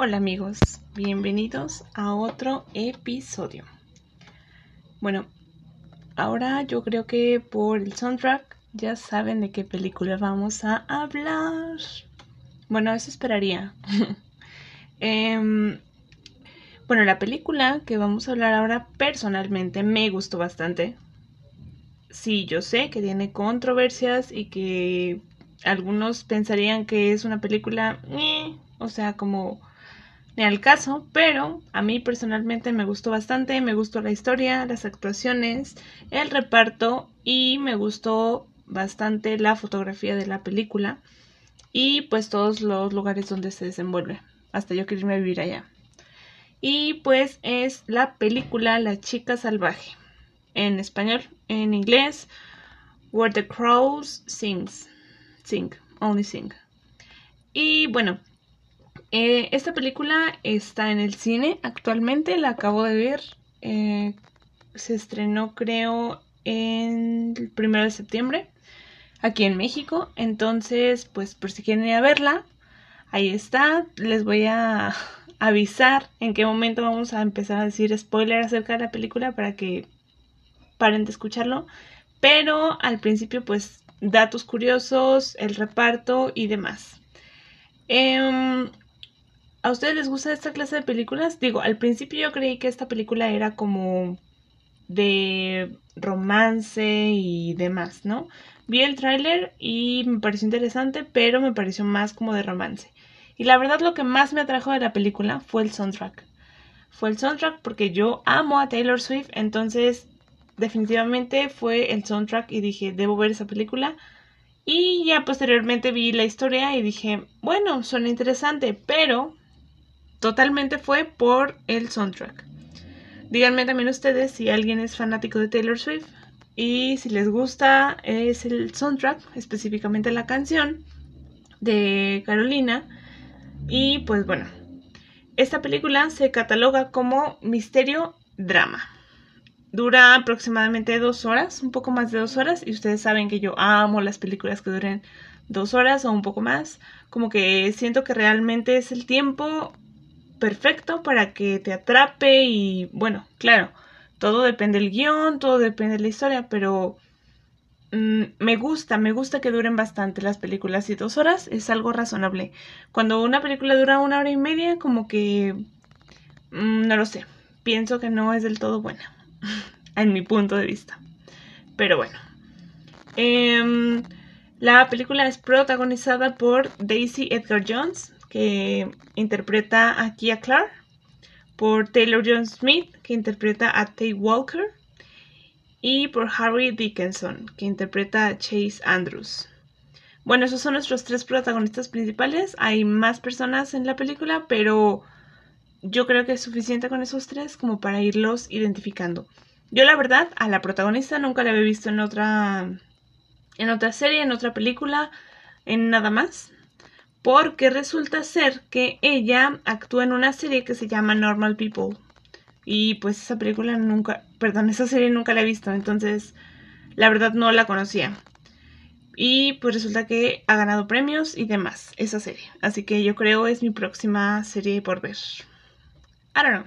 Hola amigos, bienvenidos a otro episodio. Bueno, ahora yo creo que por el soundtrack ya saben de qué película vamos a hablar. Bueno, eso esperaría. Em, bueno, la película que vamos a hablar ahora personalmente me gustó bastante. Sí, yo sé que tiene controversias y que algunos pensarían que es una película, o sea, como ni al caso, pero a mí personalmente me gustó bastante, me gustó la historia, las actuaciones, el reparto y me gustó bastante la fotografía de la película y pues todos los lugares donde se desenvuelve, hasta yo irme a vivir allá. Y pues es la película La chica salvaje, en español, en inglés, Where the Crows Sings, Sing, Only Sing. Y bueno, eh, esta película está en el cine actualmente, la acabo de ver. Eh, se estrenó creo en el primero de septiembre aquí en México. Entonces, pues por si quieren ir a verla, ahí está. Les voy a avisar en qué momento vamos a empezar a decir spoiler acerca de la película para que paren de escucharlo. Pero al principio, pues datos curiosos, el reparto y demás. Eh, ¿A ustedes les gusta esta clase de películas? Digo, al principio yo creí que esta película era como de romance y demás, ¿no? Vi el tráiler y me pareció interesante, pero me pareció más como de romance. Y la verdad lo que más me atrajo de la película fue el soundtrack. Fue el soundtrack porque yo amo a Taylor Swift, entonces definitivamente fue el soundtrack y dije, debo ver esa película. Y ya posteriormente vi la historia y dije, bueno, suena interesante, pero totalmente fue por el soundtrack. Díganme también ustedes si alguien es fanático de Taylor Swift y si les gusta es el soundtrack, específicamente la canción de Carolina. Y pues bueno, esta película se cataloga como misterio drama. Dura aproximadamente dos horas, un poco más de dos horas, y ustedes saben que yo amo las películas que duren dos horas o un poco más. Como que siento que realmente es el tiempo perfecto para que te atrape y bueno, claro, todo depende del guion, todo depende de la historia, pero mm, me gusta, me gusta que duren bastante las películas y dos horas es algo razonable. Cuando una película dura una hora y media, como que mm, no lo sé, pienso que no es del todo buena, en mi punto de vista. Pero bueno. Em, la película es protagonizada por Daisy Edgar Jones, que interpreta a Kia Clark, por Taylor John Smith, que interpreta a Tay Walker, y por Harry Dickinson, que interpreta a Chase Andrews. Bueno, esos son nuestros tres protagonistas principales. Hay más personas en la película, pero yo creo que es suficiente con esos tres como para irlos identificando. Yo la verdad a la protagonista nunca la había visto en otra en otra serie, en otra película, en nada más porque resulta ser que ella actúa en una serie que se llama Normal People. Y pues esa película nunca, perdón, esa serie nunca la he visto, entonces la verdad no la conocía. Y pues resulta que ha ganado premios y demás esa serie. Así que yo creo es mi próxima serie por ver. I don't know.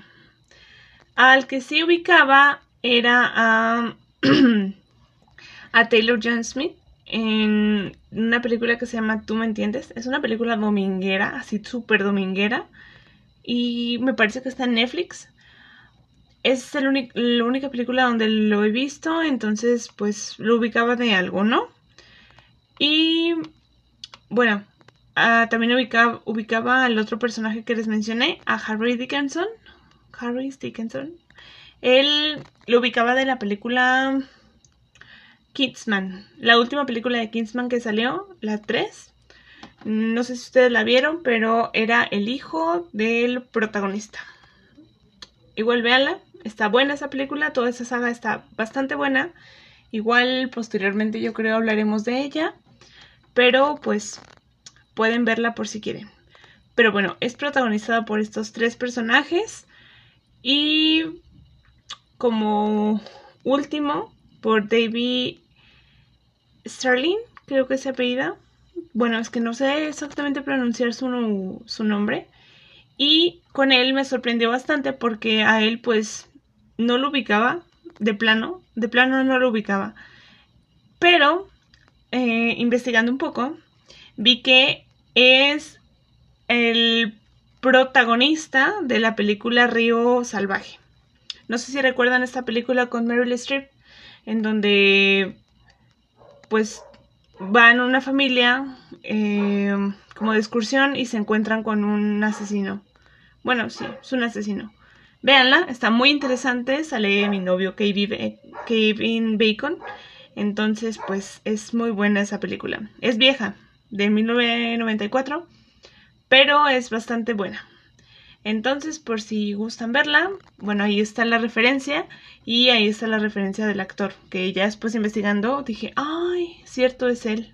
Al que sí ubicaba era a, a Taylor John Smith en una película que se llama Tú me entiendes. Es una película dominguera, así súper dominguera. Y me parece que está en Netflix. Es la única película donde lo he visto, entonces pues lo ubicaba de algo, ¿no? Y bueno, ah, también ubicaba, ubicaba al otro personaje que les mencioné, a Harry Dickinson. Harry Dickinson. Él lo ubicaba de la película Kingsman, la última película de Kingsman que salió, la 3. No sé si ustedes la vieron, pero era el hijo del protagonista. Igual véanla, está buena esa película, toda esa saga está bastante buena. Igual posteriormente yo creo hablaremos de ella. Pero pues pueden verla por si quieren. Pero bueno, es protagonizada por estos tres personajes y como último por David Starling, creo que se apellida. Bueno, es que no sé exactamente pronunciar su, su nombre. Y con él me sorprendió bastante porque a él pues no lo ubicaba de plano, de plano no lo ubicaba. Pero eh, investigando un poco, vi que es el protagonista de la película Río Salvaje. No sé si recuerdan esta película con Meryl Streep, en donde pues van una familia eh, como de excursión y se encuentran con un asesino. Bueno, sí, es un asesino. Véanla, está muy interesante. Sale mi novio Kevin Bacon. Entonces, pues es muy buena esa película. Es vieja, de 1994, pero es bastante buena. Entonces, por si gustan verla, bueno, ahí está la referencia y ahí está la referencia del actor, que ya después investigando dije, ay, cierto, es él.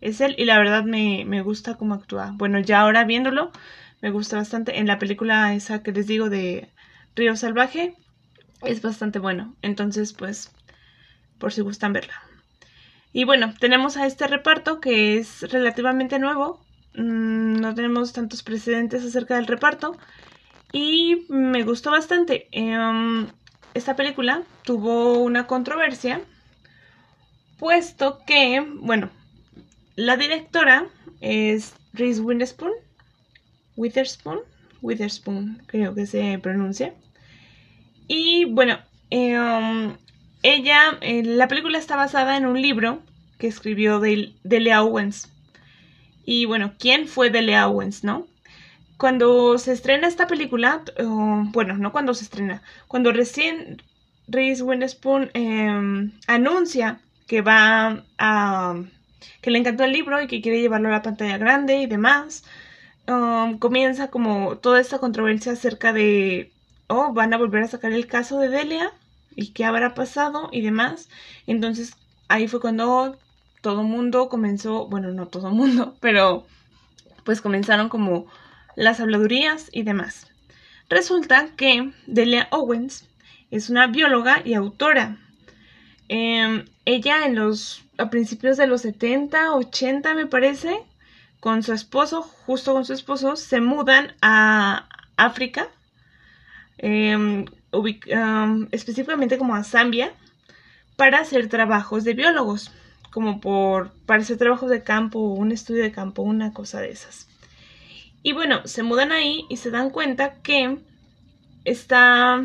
Es él y la verdad me, me gusta cómo actúa. Bueno, ya ahora viéndolo, me gusta bastante. En la película esa que les digo de Río Salvaje, es bastante bueno. Entonces, pues, por si gustan verla. Y bueno, tenemos a este reparto que es relativamente nuevo. Mm, no tenemos tantos precedentes acerca del reparto. Y me gustó bastante. Em, esta película tuvo una controversia. Puesto que, bueno, la directora es Reese Witherspoon. Witherspoon. Witherspoon, creo que se pronuncia. Y bueno, em, ella, eh, la película está basada en un libro que escribió Delia Owens. Y bueno, ¿quién fue Delia Owens, no? Cuando se estrena esta película, bueno, no cuando se estrena, cuando recién Reese Witherspoon em, anuncia que va a que le encantó el libro y que quiere llevarlo a la pantalla grande y demás, um, comienza como toda esta controversia acerca de, oh, van a volver a sacar el caso de Delia y qué habrá pasado y demás. Entonces ahí fue cuando todo mundo comenzó, bueno, no todo mundo, pero pues comenzaron como las habladurías y demás. Resulta que Delia Owens es una bióloga y autora. Em, ella en los a principios de los 70, 80 me parece, con su esposo, justo con su esposo, se mudan a África eh, específicamente como a Zambia, para hacer trabajos de biólogos, como por, para hacer trabajos de campo, un estudio de campo, una cosa de esas. Y bueno, se mudan ahí y se dan cuenta que está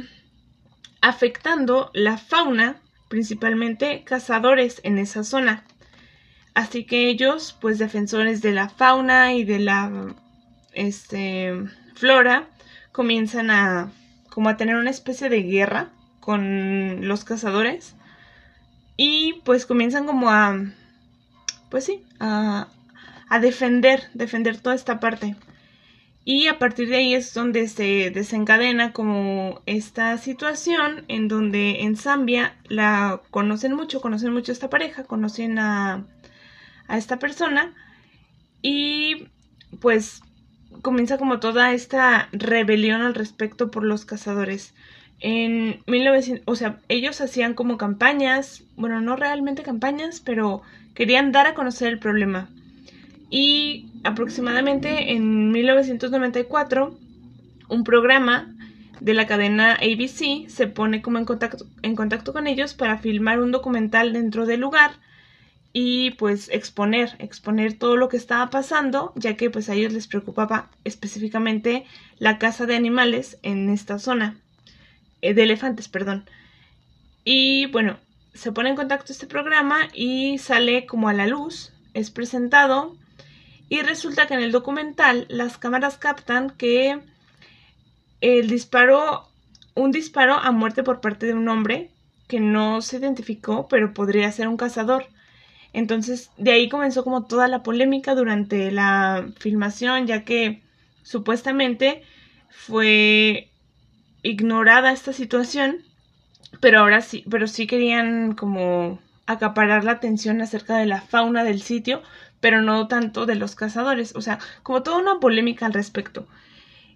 afectando la fauna, principalmente cazadores en esa zona. Así que ellos, pues defensores de la fauna y de la este, flora, comienzan a como a tener una especie de guerra con los cazadores y pues comienzan como a, pues sí, a, defender, defender toda esta parte. Y a partir de ahí es donde se desencadena como esta situación en donde en Zambia la conocen mucho, conocen mucho a esta pareja, conocen a, a esta persona y pues comienza como toda esta rebelión al respecto por los cazadores. En 1900, o sea, ellos hacían como campañas, bueno, no realmente campañas, pero querían dar a conocer el problema. Y aproximadamente en 1994, un programa de la cadena ABC se pone como en contacto, en contacto con ellos para filmar un documental dentro del lugar y pues exponer, exponer todo lo que estaba pasando, ya que pues a ellos les preocupaba específicamente la caza de animales en esta zona, de elefantes, perdón. Y bueno, se pone en contacto este programa y sale como a la luz, es presentado y resulta que en el documental las cámaras captan que el disparo, un disparo a muerte por parte de un hombre que no se identificó, pero podría ser un cazador entonces, de ahí comenzó como toda la polémica durante la filmación, ya que supuestamente fue ignorada esta situación, pero ahora sí, pero sí querían como acaparar la atención acerca de la fauna del sitio, pero no tanto de los cazadores, o sea, como toda una polémica al respecto.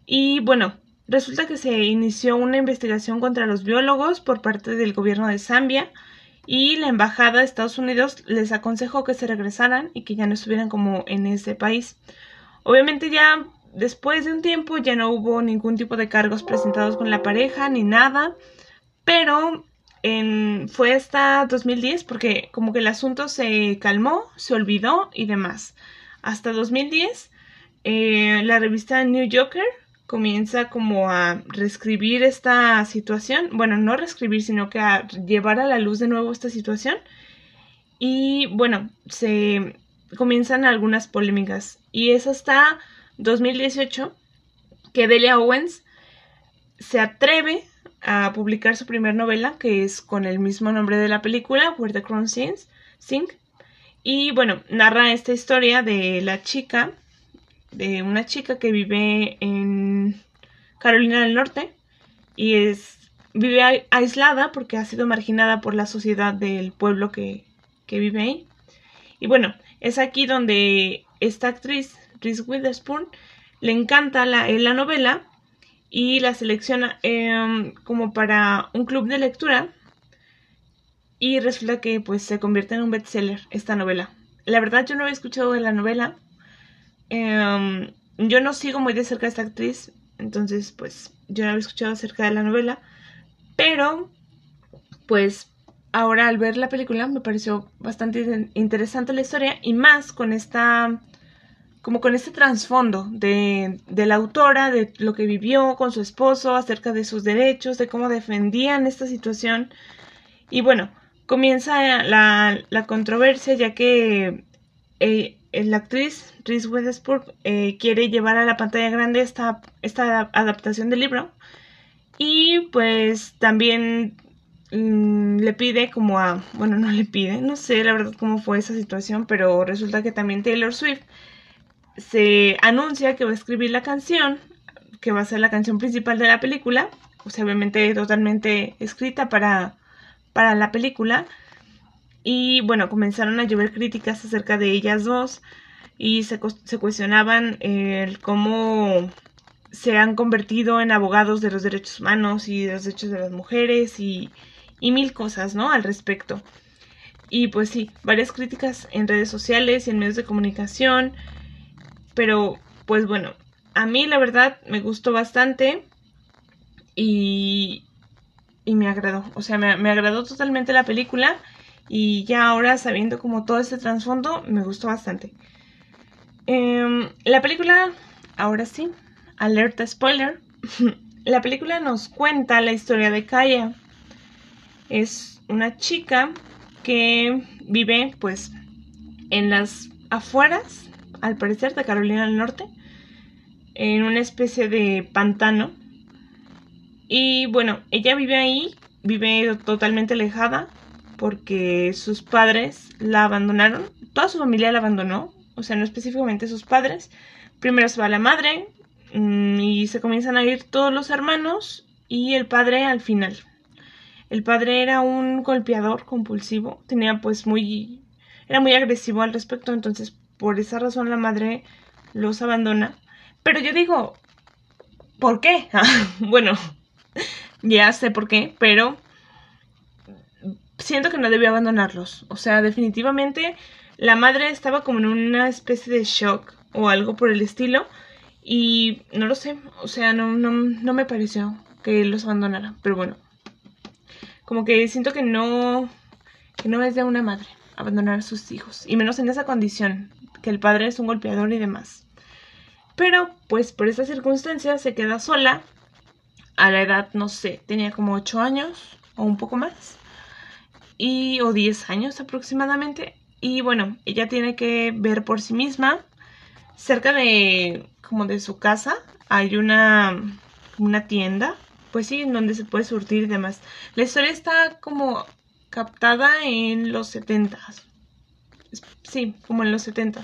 Y bueno, resulta que se inició una investigación contra los biólogos por parte del gobierno de Zambia y la embajada de Estados Unidos les aconsejó que se regresaran y que ya no estuvieran como en ese país. Obviamente ya después de un tiempo ya no hubo ningún tipo de cargos presentados con la pareja ni nada, pero en, fue hasta 2010 porque como que el asunto se calmó, se olvidó y demás. Hasta 2010 eh, la revista New Yorker comienza como a reescribir esta situación, bueno, no reescribir, sino que a llevar a la luz de nuevo esta situación. Y bueno, se comienzan algunas polémicas. Y es hasta 2018 que Delia Owens se atreve a publicar su primera novela, que es con el mismo nombre de la película, Where the Crown Sings, Sing. Y bueno, narra esta historia de la chica de una chica que vive en Carolina del Norte y es vive aislada porque ha sido marginada por la sociedad del pueblo que, vive ahí. Y bueno, es aquí donde esta actriz, Reese Witherspoon, le encanta la, la novela y la selecciona em, como para un club de lectura y resulta que pues se convierte en un bestseller esta novela. La verdad yo no había escuchado de la novela, Em, yo no sigo muy de cerca a esta actriz, entonces pues yo no había escuchado acerca de la novela, pero pues ahora al ver la película me pareció bastante interesante la historia y más con esta como con este trasfondo de, de, la autora, de lo que vivió con su esposo, acerca de sus derechos, de cómo defendían esta situación. Y bueno, comienza la, la controversia ya que eh, la actriz Reese Witherspoon eh, quiere llevar a la pantalla grande esta, esta adaptación del libro y pues también mm, le pide como a, bueno, no le pide, no sé la verdad cómo fue esa situación, pero resulta que también Taylor Swift se anuncia que va a escribir la canción, que va a ser la canción principal de la película, sea, obviamente totalmente escrita para, para la película y bueno, comenzaron a llover críticas acerca de ellas dos y se, se cuestionaban el cómo se han convertido en abogados de los derechos humanos y de los derechos de las mujeres y, y mil cosas, ¿no? Al respecto. Y pues sí, varias críticas en redes sociales y en medios de comunicación. Pero pues bueno, a mí la verdad me gustó bastante y, y me agradó. O sea, me, me agradó totalmente la película y ya ahora sabiendo como todo este trasfondo me gustó bastante. Em, la película, ahora sí, alerta spoiler. la película nos cuenta la historia de Kaya. Es una chica que vive pues en las afueras, al parecer, de Carolina del Norte, en una especie de pantano. Y bueno, ella vive ahí, vive totalmente alejada porque sus padres la abandonaron, toda su familia la abandonó, o sea, no específicamente sus padres. Primero se va la madre mm, y se comienzan a ir todos los hermanos y el padre al final. El padre era un golpeador compulsivo, tenía pues muy era muy agresivo al respecto, entonces por esa razón la madre los abandona. Pero yo digo, ¿por qué? bueno, ya sé por qué, pero siento que no debía abandonarlos. O sea, definitivamente la madre estaba como en una especie de shock o algo por el estilo. Y no lo sé, o sea, no, no, no me pareció que los abandonara. Pero bueno, como que siento que no, que no es de una madre abandonar a sus hijos. Y menos en esa condición, que el padre es un golpeador y demás. Pero, pues por esa circunstancia se queda sola. A la edad, no sé, tenía como 8 años o un poco más y o 10 años aproximadamente. Y bueno, ella tiene que ver por sí misma. Cerca de como de su casa hay una una tienda, pues sí, en donde se puede surtir y demás. La historia está como captada en los 70. Sí, como en los 70.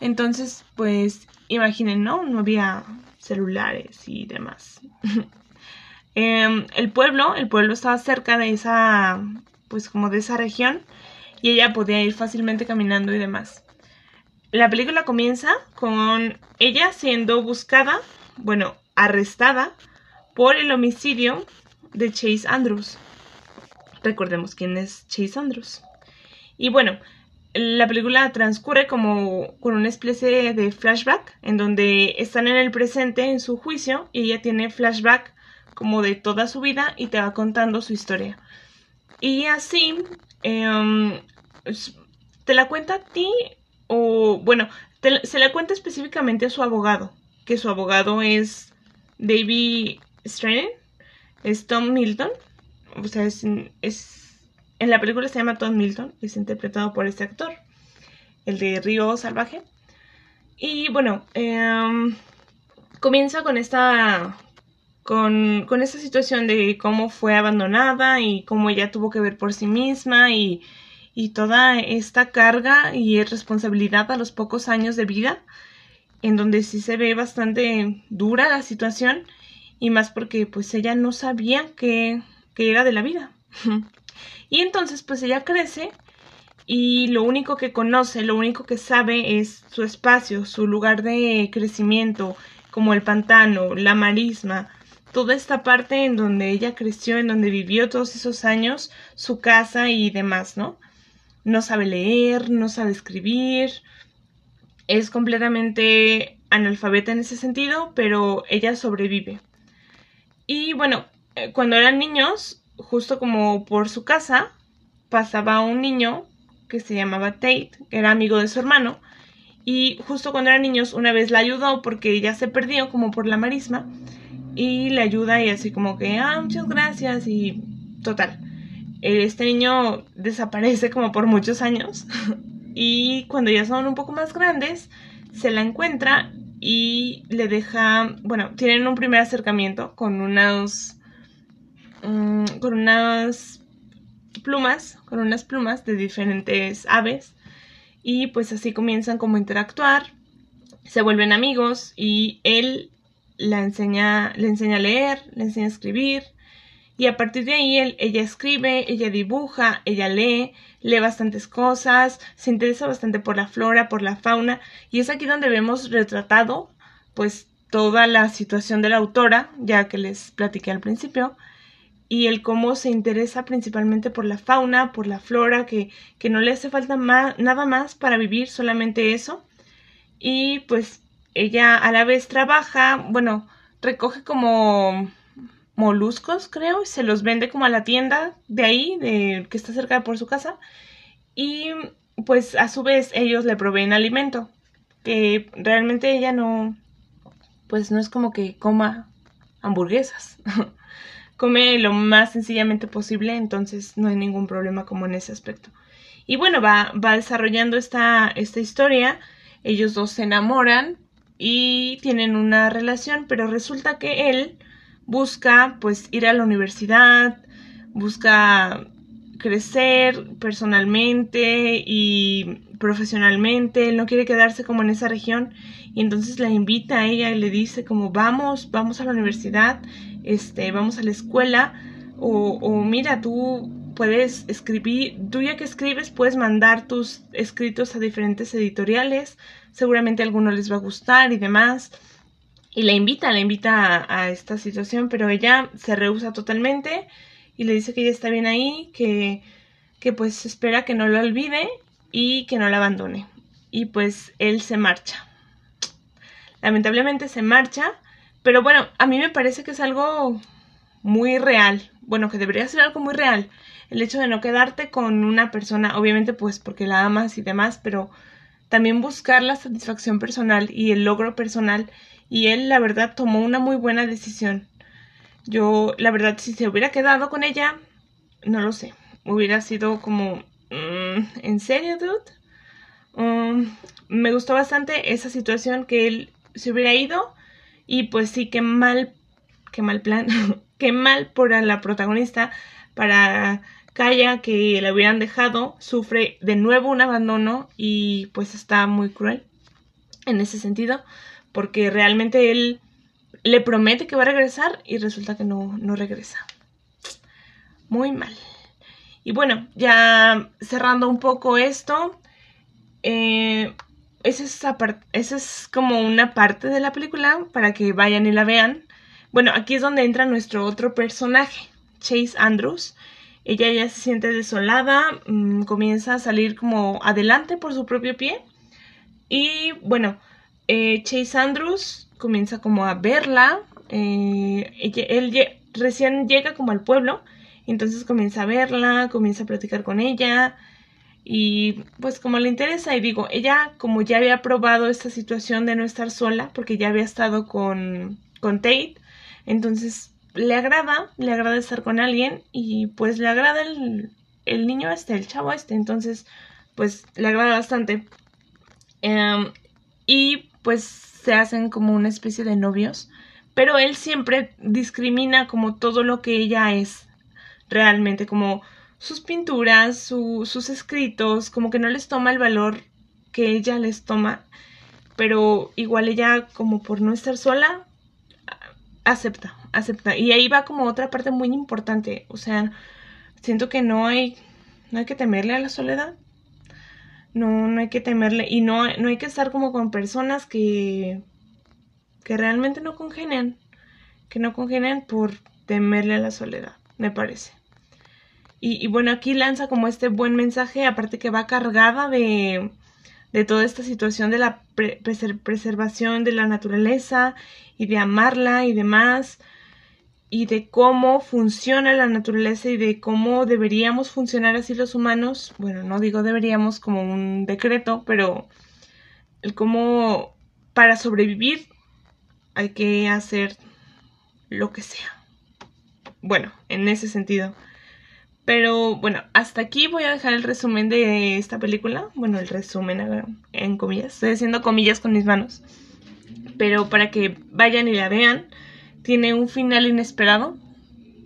Entonces, pues imaginen, ¿no? No había celulares y demás. Em, el pueblo, el pueblo estaba cerca de esa pues como de esa región y ella podía ir fácilmente caminando y demás. la película comienza con ella siendo buscada, bueno, arrestada por el homicidio de Chase Andrews. Recordemos quién es Chase Andrews. Y bueno, la película transcurre como con una especie de flashback en donde están en el presente en su juicio y ella tiene flashback como de toda su vida y te va contando su historia. Y así em, te la cuenta a ti o bueno, se la cuenta específicamente a su abogado, que su abogado es David Strain, es Tom Milton, o sea, es, en la película se llama Tom Milton, es interpretado por este actor, el de Río Salvaje. Y bueno, em, comienza con esta con, con esta situación de cómo fue abandonada y cómo ella tuvo que ver por sí misma y y toda esta carga y responsabilidad a los pocos años de vida, en donde sí se ve bastante dura la situación y más porque pues ella no sabía qué, era de la vida. y entonces pues ella crece y lo único que conoce, lo único que sabe es su espacio, su lugar de crecimiento, como el pantano, la marisma, toda esta parte en donde ella creció, en donde vivió todos esos años, su casa y demás, ¿no? no sabe leer, no sabe escribir, es completamente analfabeta en ese sentido, pero ella sobrevive. Y bueno, cuando eran niños, justo como por su casa, pasaba un niño que se llamaba Tate, que era amigo de su hermano, y justo cuando eran niños una vez la ayudó porque ella se perdió como por la marisma, y le ayuda y así como que, ah, muchas gracias, y total este niño desaparece como por muchos años y cuando ya son un poco más grandes se la encuentra y le deja, bueno, tienen un primer acercamiento con unas mm, con unas plumas, con unas plumas de diferentes aves. Y pues así comienzan como a interactuar, se vuelven amigos y él la enseña, le enseña a leer, le enseña a escribir. Y a partir de ahí ella escribe, ella dibuja, ella lee, lee bastantes cosas, se interesa bastante por la flora, por la fauna, y es aquí donde vemos retratado pues toda la situación de la autora, ya que les platiqué al principio, y el cómo se interesa principalmente por la fauna, por la flora, que, que no le hace falta nada más para vivir, solamente eso. Y pues ella a la vez trabaja, bueno, recoge como moluscos, creo, y se los vende como a la tienda de ahí, de, que está cerca de por su casa. Y pues a su vez ellos le proveen alimento, que realmente ella no, pues no es como que coma hamburguesas. Come lo más sencillamente posible, entonces no hay ningún problema como en ese aspecto. Y bueno, va, va desarrollando esta, esta historia, ellos dos se enamoran y tienen una relación, pero resulta que él busca pues ir a la universidad, busca crecer personalmente y profesionalmente, él no quiere quedarse como en esa región y entonces la invita a ella y le dice como vamos, vamos a la universidad, este, vamos a la escuela o, mira, tú puedes escribir, tú ya que escribes puedes mandar tus escritos a diferentes editoriales, seguramente a alguno les va a gustar y demás y la invita, la invita a, esta situación, pero ella se rehúsa totalmente y le dice que ella está bien ahí, que, que pues espera que no lo olvide y que no la abandone. Y pues él se marcha. Lamentablemente se marcha, pero bueno, a mí me parece que es algo muy real. Bueno, que debería ser algo muy real. El hecho de no quedarte con una persona, obviamente pues porque la amas y demás, pero también buscar la satisfacción personal y el logro personal y él la verdad tomó una muy buena decisión. Yo la verdad si se hubiera quedado con ella, no lo sé, hubiera sido como, mm, ¿en serio, dude? Um, me gustó bastante esa situación que él se hubiera ido y pues sí, qué mal, qué mal plan, qué mal por la protagonista para Kaya que la hubieran dejado, sufre de nuevo un abandono y pues está muy cruel en ese sentido porque realmente él le promete que va a regresar y resulta que no, no regresa. Muy mal. Y bueno, ya cerrando un poco esto, eh, esa es, como una parte de la película para que vayan y la vean. Bueno, aquí es donde entra nuestro otro personaje, Chase Andrews. Ella ya se siente desolada, mm, comienza a salir como adelante por su propio pie. Y bueno, eh, Chase Andrews comienza como a verla. Eh, él recién llega como al pueblo, entonces comienza a verla, comienza a platicar con ella y pues como le interesa y digo, ella como ya había probado esta situación de no estar sola porque ya había estado con, con Tate, entonces le agrada, le agrada estar con alguien y pues le agrada el, el niño este, el chavo este, entonces pues le agrada bastante. Em, y pues se hacen como una especie de novios, pero él siempre discrimina como todo lo que ella es realmente, como sus pinturas, sus escritos, como que no les toma el valor que ella les toma, pero igual ella como por no estar sola, acepta, acepta. Y ahí va como otra parte muy importante, o sea, siento que no hay, no hay que temerle a la soledad. No, no hay que temerle y no, no hay que estar como con personas que, que realmente no congenian, que no congenian por temerle a la soledad, me parece. Y, bueno, aquí lanza como este buen mensaje, aparte que va cargada de, de toda esta situación de la preservación de la naturaleza y de amarla y demás, y de cómo funciona la naturaleza y de cómo deberíamos funcionar así los humanos. Bueno, no digo deberíamos como un decreto, pero el cómo para sobrevivir hay que hacer lo que sea. Bueno, en ese sentido. Pero bueno, hasta aquí voy a dejar el resumen de esta película. Bueno, el resumen en comillas. Estoy haciendo comillas con mis manos. Pero para que vayan y la vean. Tiene un final inesperado.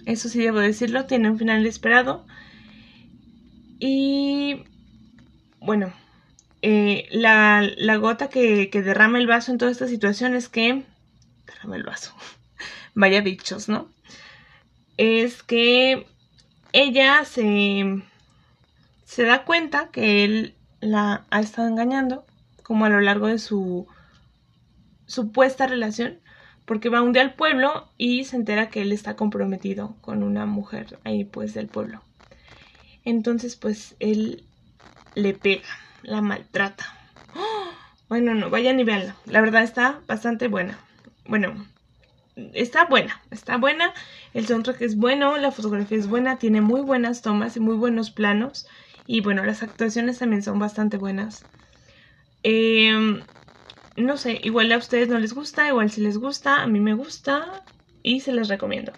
Eso sí debo decirlo. Tiene un final inesperado. Y bueno, eh, la, gota que, que derrama el vaso en toda esta situación es que... Derrama el vaso. Vaya bichos, ¿no? Es que ella se, se da cuenta que él la ha estado engañando, como a lo largo de su supuesta relación, porque va un día al pueblo y se entera que él está comprometido con una mujer ahí pues del pueblo. Entonces pues él le pega, la maltrata. Bueno, no, vayan y veanla. La verdad está bastante buena. Bueno, está buena, está buena. El soundtrack es bueno, la fotografía es buena, tiene muy buenas tomas y muy buenos planos. Y bueno, las actuaciones también son bastante buenas. Em, no sé, igual a ustedes no les gusta, igual si les gusta, a mí me gusta y se les recomiendo.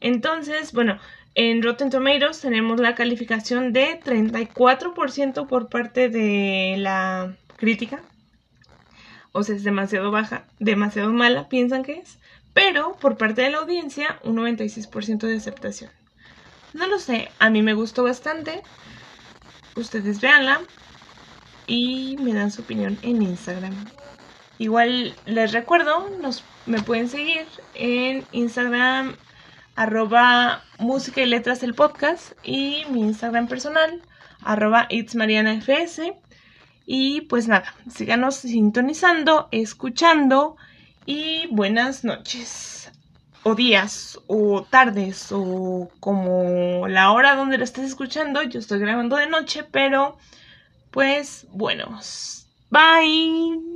Entonces, bueno, en Rotten Tomatoes tenemos la calificación de 34% por parte de la crítica. O sea, es demasiado baja, demasiado mala, piensan que es pero por parte de la audiencia un 96% de aceptación. No lo sé, a mí me gustó bastante. Ustedes véanla y me dan su opinión en Instagram. Igual les recuerdo, nos, me pueden seguir en Instagram arroba música y letras el podcast y mi Instagram personal arroba itsmarianafs y pues nada, síganos sintonizando, escuchando y buenas noches o días o tardes o como la hora donde lo estés escuchando. Yo estoy grabando de noche, pero pues buenos. Bye.